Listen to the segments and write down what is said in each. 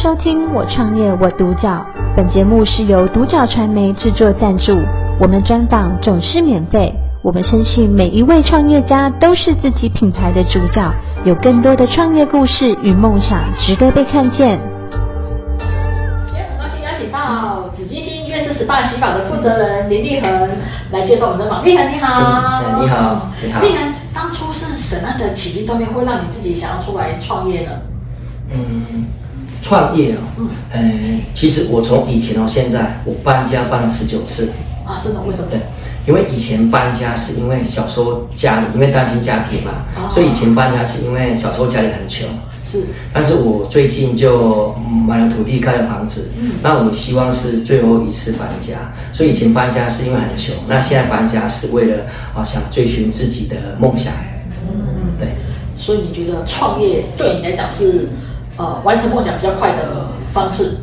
收听《我创业我独角》，本节目是由独角传媒制作赞助，我们专访总是免费。我们相信每一位创业家都是自己品牌的主角，有更多的创业故事与梦想值得被看见。今天很高兴邀请到紫金星悦式 SPA 洗发的负责人林立恒来接受我们的访。立恒你好，嗯，你好，你好。立恒，当初是什么样的起心动念会让你自己想要出来创业呢？嗯，创业哦，嗯，呃，其实我从以前到现在，我搬家搬了十九次。啊，真的？为什么？对，因为以前搬家是因为小时候家里因为单亲家庭嘛，哦，所以以前搬家是因为小时候家里很穷。是。但是我最近就买了土地盖了房子，嗯，那我希望是最后一次搬家，所以以前搬家是因为很穷，那现在搬家是为了啊想追寻自己的梦想。嗯，对。所以你觉得创业对你来讲是？呃，完成梦想比较快的方式。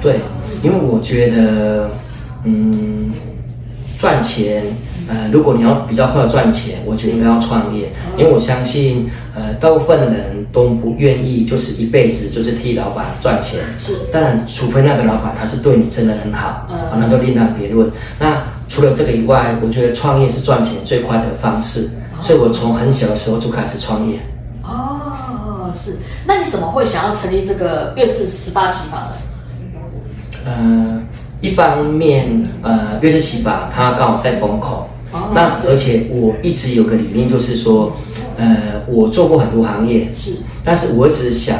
对，因为我觉得，嗯，赚钱，呃，如果你要比较快的赚钱，我觉得应该要创业，因为我相信，呃，大部分的人都不愿意就是一辈子就是替老板赚钱。是。当然，除非那个老板他是对你真的很好，嗯，那就另当别论。那除了这个以外，我觉得创业是赚钱最快的方式，所以我从很小的时候就开始创业。是，那你怎么会想要成立这个悦式 SPA 洗法呢？呃，一方面，呃，悦式洗法它刚好在风口，哦，那而且我一直有个理念，就是说，呃，我做过很多行业，是，但是我一直想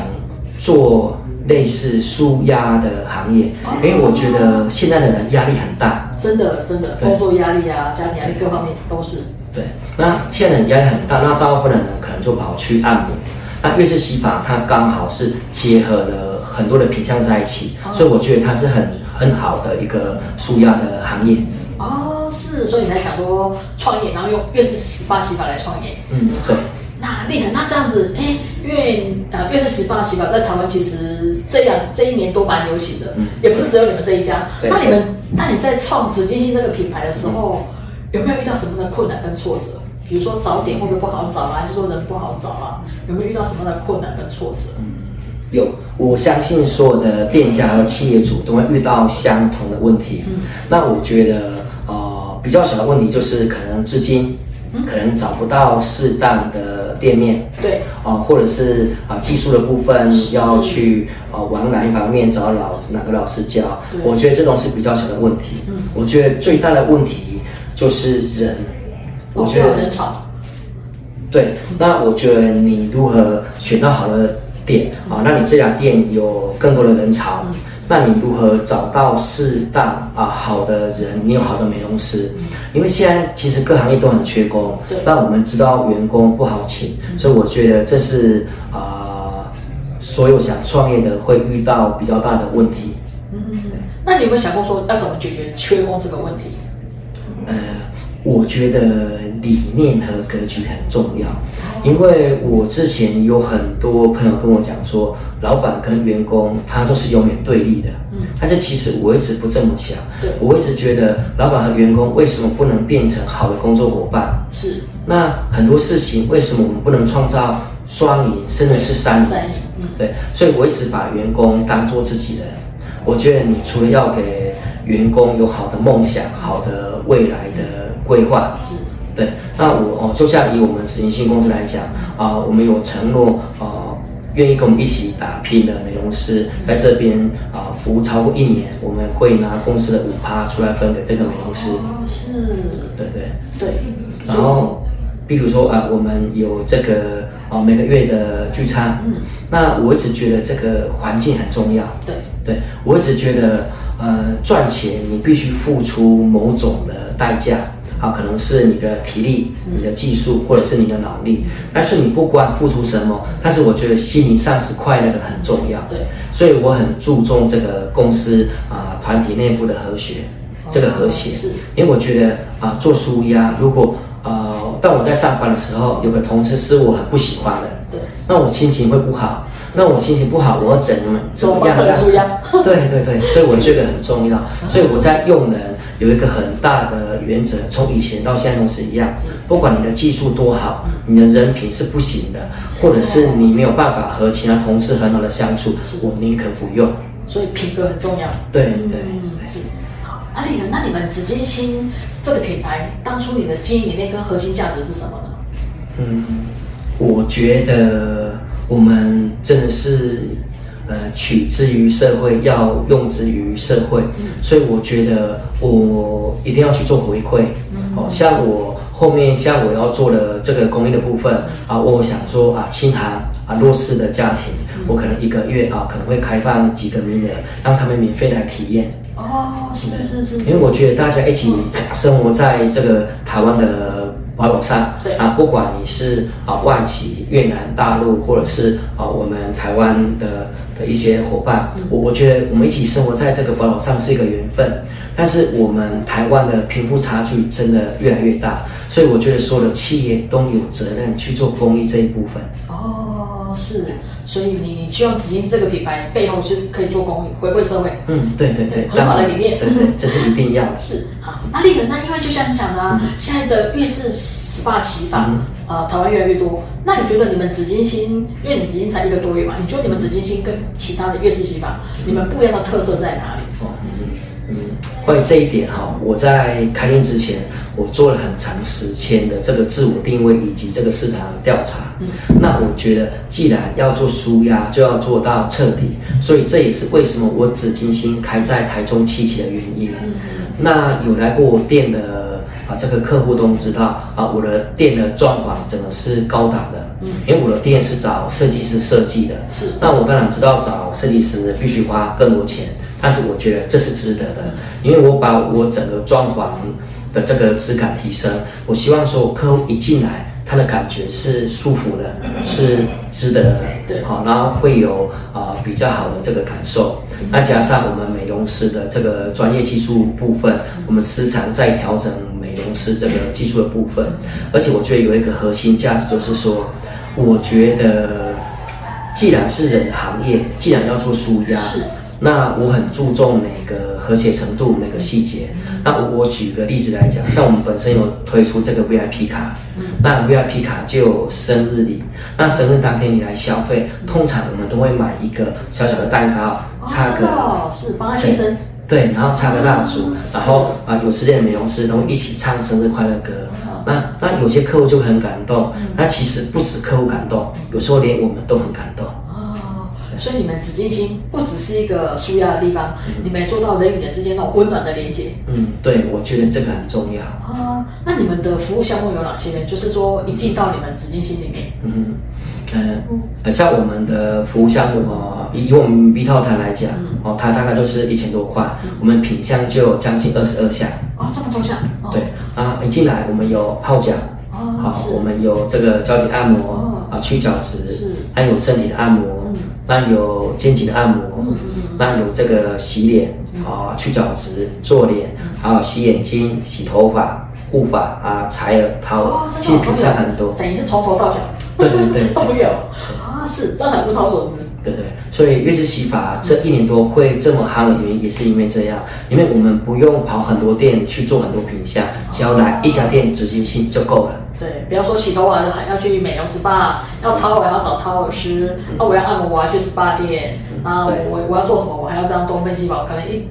做类似舒压的行业，哦，因为我觉得现在的人压力很大，真的真的，工作压力啊，家庭压力各方面都是。对，那现在人压力很大，那大部分的人可能就跑去按摩。那越式洗发它刚好是结合了很多的品相在一起，哦，所以我觉得它是很很好的一个舒压的行业。哦，是，所以你才想说创业，然后用越式 SPA 洗发来创业。嗯，对。那厉害，那这样子，哎，因为呃越式 SPA 洗发在台湾其实这样这一年都蛮流行的，嗯，也不是只有你们这一家。那你们，那你在创紫金星这个品牌的时候，嗯，有没有遇到什么的困难跟挫折？比如说找点会不会不好找啊？还是说人不好找啊？有没有遇到什么样的困难跟挫折？嗯，有，我相信所有的店家和企业主都会遇到相同的问题。嗯，那我觉得呃比较小的问题就是可能资金，嗯，可能找不到适当的店面。对。啊、呃，或者是啊、呃、技术的部分要去呃往哪一方面找老哪个老师教？我觉得这种是比较小的问题。嗯，我觉得最大的问题就是人。我觉得人潮，对，那我觉得你如何选到好的店啊？那你这家店有更多的人潮，那你如何找到适当啊好的人？你有好的美容师，因为现在其实各行业都很缺工，那我们知道员工不好请，所以我觉得这是啊所有想创业的会遇到比较大的问题。嗯，那你有没有想过说要怎么解决缺工这个问题？呃。我觉得理念和格局很重要，因为我之前有很多朋友跟我讲说，老板跟员工他都是永远对立的，嗯，但是其实我一直不这么想，对，我一直觉得老板和员工为什么不能变成好的工作伙伴？是，那很多事情为什么我们不能创造双赢，甚至是三赢？三赢，嗯，对，所以我一直把员工当做自己人，我觉得你除了要给员工有好的梦想，好的未来的。规划是，对，那我哦，就像以我们直营性公司来讲啊、呃，我们有承诺啊，愿、呃、意跟我们一起打拼的美容师，在这边啊、呃、服务超过一年，我们会拿公司的五趴出来分给这个美容师。哦，是，对对对。然后，比如说啊、呃，我们有这个啊、呃、每个月的聚餐，嗯，那我一直觉得这个环境很重要。对，对我一直觉得呃赚钱你必须付出某种的代价。啊，可能是你的体力、你的技术，或者是你的脑力，但是你不管付出什么，但是我觉得心灵上是快乐的很重要。对，所以我很注重这个公司啊团体内部的和谐，这个和谐。是，因为我觉得啊做书压，如果呃当我在上班的时候，有个同事是我很不喜欢的，对，那我心情会不好。那我心情不好，我要怎么怎么样让？对对对，所以我觉得很重要。所以我在用人。有一个很大的原则，从以前到现在都是一样，不管你的技术多好，你的人品是不行的，或者是你没有办法和其他同事很好的相处，我宁可不用。所以品格很重要。对对，是。好，阿丽，那你们紫金星这个品牌，当初你的经营理念跟核心价值是什么呢？嗯，我觉得我们真的是。呃，取之于社会，要用之于社会，嗯、所以我觉得我一定要去做回馈。嗯，哦，像我后面像我要做的这个公益的部分、嗯、啊，我想说啊，清寒啊弱势的家庭，嗯、我可能一个月啊可能会开放几个名额，让他们免费来体验。哦，是是是，是。因为我觉得大家一起生活在这个台湾的。宝岛上，对啊，不管你是啊外企、越南、大陆，或者是啊我们台湾的的一些伙伴，我、嗯、我觉得我们一起生活在这个宝岛上是一个缘分。但是我们台湾的贫富差距真的越来越大，所以我觉得所有的企业都有责任去做公益这一部分。哦，是，所以你希望紫金这个品牌背后是可以做公益，回馈社会。嗯，对对对，很好的理念。对对，这是一定要的。是，好，阿丽的，那因为就像你讲的啊，嗯、现在的越式 SPA 洗发，嗯、呃，台湾越来越多。那你觉得你们紫金星，因为你紫金才一个多月嘛，你觉得你们紫金星跟其他的越式洗发，嗯、你们不一样的特色在哪里？关于这一点哈，我在开店之前，我做了很长时间的这个自我定位以及这个市场调查。嗯，那我觉得既然要做舒压，就要做到彻底，所以这也是为什么我紫金星开在台中七期的原因。嗯，那有来过我店的。啊，这个客户都知道啊，我的店的装潢整个是高档的，嗯，因为我的店是找设计师设计的，是。那我当然知道找设计师必须花更多钱，但是我觉得这是值得的，因为我把我整个装潢的这个质感提升，我希望说客户一进来。他的感觉是舒服的，是值得的，对，好，然后会有啊、呃、比较好的这个感受。那加上我们美容师的这个专业技术部分，我们时常在调整美容师这个技术的部分。而且我觉得有一个核心价值就是说，我觉得既然是人的行业，既然要做舒压。是那我很注重每个和谐程度，每个细节。那我我举个例子来讲，像我们本身有推出这个 VIP 卡，那 VIP 卡就有生日礼。那生日当天你来消费，通常我们都会买一个小小的蛋糕，插个哦，是帮他庆生，对，然后插个蜡烛，然后啊有时间的美容师都会一起唱生日快乐歌。那那有些客户就会很感动，那其实不止客户感动，有时候连我们都很感动。所以你们紫金星不只是一个舒压的地方，嗯、你们也做到人与人之间那种温暖的连接。嗯，对，我觉得这个很重要。啊，那你们的服务项目有哪些呢？就是说一进到你们紫金星里面。嗯嗯，呃，像我们的服务项目哦，以我们 B 套餐来讲，哦，它大概就是一千多块，嗯、我们品相就有将近二十二项。哦，这么多项。哦、对，啊，一进来我们有泡脚。哦。好，是我们有这个脚底按摩。哦。啊，去角质。是。还有身体的按摩。嗯。那有肩颈的按摩，那有这个洗脸，啊、嗯、去角质、做脸，还有洗眼睛、洗头发、护发啊、采耳、掏耳，其实品相很多。等于是从头到脚。对对对。都 有啊，是，真的很物超所知。对对，所以月式洗发这一年多会这么夯的原因，也是因为这样，因为我们不用跑很多店去做很多品相，只要来一家店紫金星就够了。对，比方说洗头发还要去美容 SPA，要掏耳要找掏耳师，那、嗯、我要按摩我要去 SPA 店，啊、嗯，我我要做什么我还要这样东奔西跑，可能一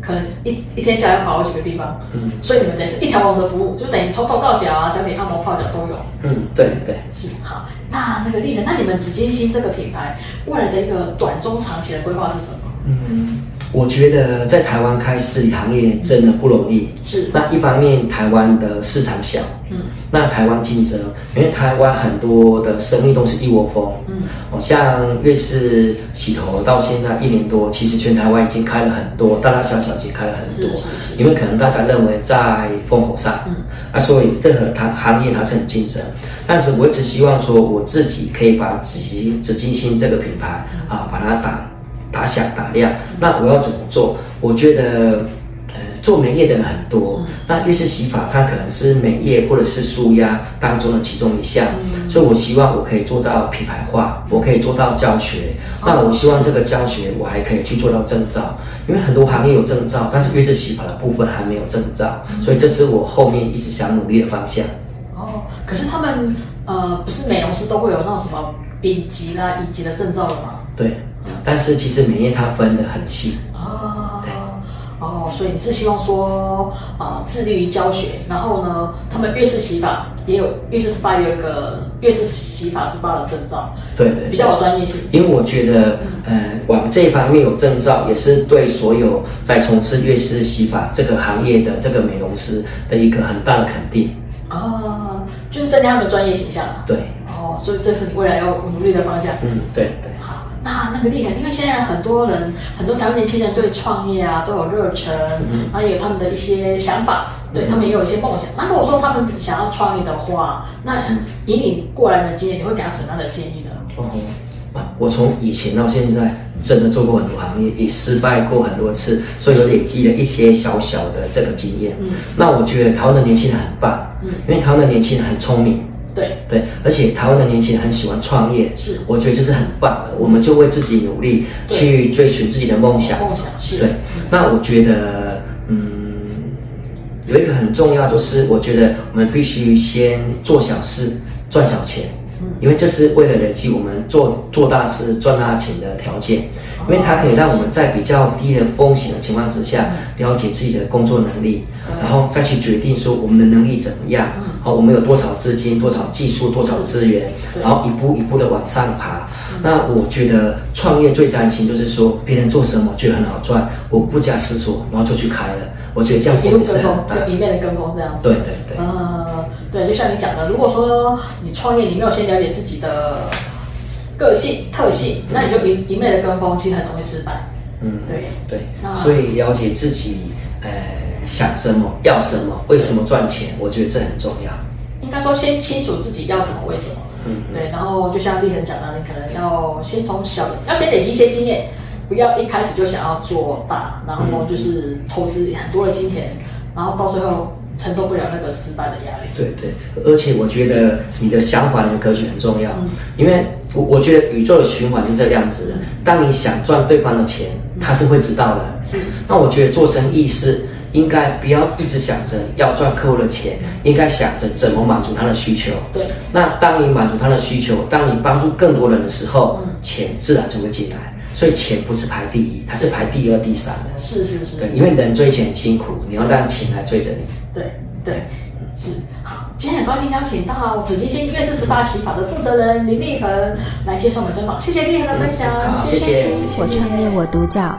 可能一一天下来要跑好几个地方，嗯，所以你们等于是一条龙的服务，就等于从头到脚啊，脚底按摩泡脚都有。嗯，对对，是好。那那个丽人，那你们紫金星这个品牌未来的一个短中长期的规划是什么？嗯。我觉得在台湾开实体行业真的不容易。是。那一方面，台湾的市场小。嗯。那台湾竞争，因为台湾很多的生意都是一窝蜂。嗯。哦，像瑞士洗头到现在一年多，其实全台湾已经开了很多，大大小小已经开了很多。是是是。因为可能大家认为在风口上。嗯。啊，所以任何行行业它是很竞争，但是我一直希望说，我自己可以把紫金紫金星这个品牌啊，把它打。打响打亮，那我要怎么做？我觉得，呃，做美业的人很多，那越式洗发它可能是美业或者是舒压当中的其中一项，嗯、所以我希望我可以做到品牌化，我可以做到教学。嗯、那我希望这个教学我还可以去做到证照，因为很多行业有证照，但是越式洗发的部分还没有证照，嗯、所以这是我后面一直想努力的方向。哦，可是他们呃不是美容师都会有那种什么丙级啦、乙级的证照的吗？对，但是其实美业它分得很细。哦。对。哦，所以你是希望说致力于教学，然后呢，他们越式洗法也有越式 SPA 有一个越式洗发 SPA 的证照，对对，比较有专业性。因为我觉得，呃，往这方面有证照，也是对所有在从事越式洗法这个行业的这个美容师的一个很大的肯定。哦，就是增加他们的专业形象。对。哦，所以这是你未来要努力的方向。嗯，对对。那那个厉害，因为现在很多人，很多台湾年轻人对创业啊都有热忱，嗯，然后也有他们的一些想法，对，他们也有一些梦想。那如果说他们想要创业的话，那以你过来的经验，你会给他什么样的建议呢？哦，啊我从以前到现在，真的做过很多行业，也失败过很多次，所以我累积了一些小小的这个经验。嗯，那我觉得台湾的年轻人很棒，嗯，因为台湾的年轻人很聪明。对对，而且台湾的年轻人很喜欢创业，是，我觉得这是很棒的。我们就为自己努力，去追寻自己的梦想。梦想是。对，那我觉得，嗯，有一个很重要，就是我觉得我们必须先做小事，赚小钱。嗯。因为这是为了累积我们做做大事、赚大钱的条件。因为它可以让我们在比较低的风险的情况之下，了解自己的工作能力，然后再去决定说我们的能力怎么样。好，我们有多少资金、多少技术、多少资源，然后一步一步的往上爬。那我觉得创业最担心就是说别人做什么觉得很好赚，我不假思索，然后就去开了。我觉得这样一路跟风，就一面的跟风这样子。对对对。呃，对，就像你讲的，如果说你创业，你没有先了解自己的。个性特性，那你就一一昧的跟风，其实很容易失败。嗯，对对。所以了解自己，呃，想什么，要什么，为什么赚钱，我觉得这很重要。应该说先清楚自己要什么，为什么。嗯。对，然后就像立恒讲的，你可能要先从小，要先累积一些经验，不要一开始就想要做大，然后就是投资很多的金钱，然后到最后。承受不了那个失败的压力。对对，而且我觉得你的想法、你的格局很重要，嗯、因为我我觉得宇宙的循环是这个样子的。当你想赚对方的钱，他是会知道的。是。那我觉得做生意是应该不要一直想着要赚客户的钱，应该想着怎么满足他的需求。对。那当你满足他的需求，当你帮助更多人的时候，嗯、钱自然就会进来。所以钱不是排第一，它是排第二、第三的。是是是。对，因为人追钱很辛苦，你要让钱来追着你。对对是。好，今天很高兴邀请到紫金星越式 SPA 洗法的负责人林立恒来接受我们专访，谢谢立恒的分享，嗯、好谢谢。谢谢我创业我独角，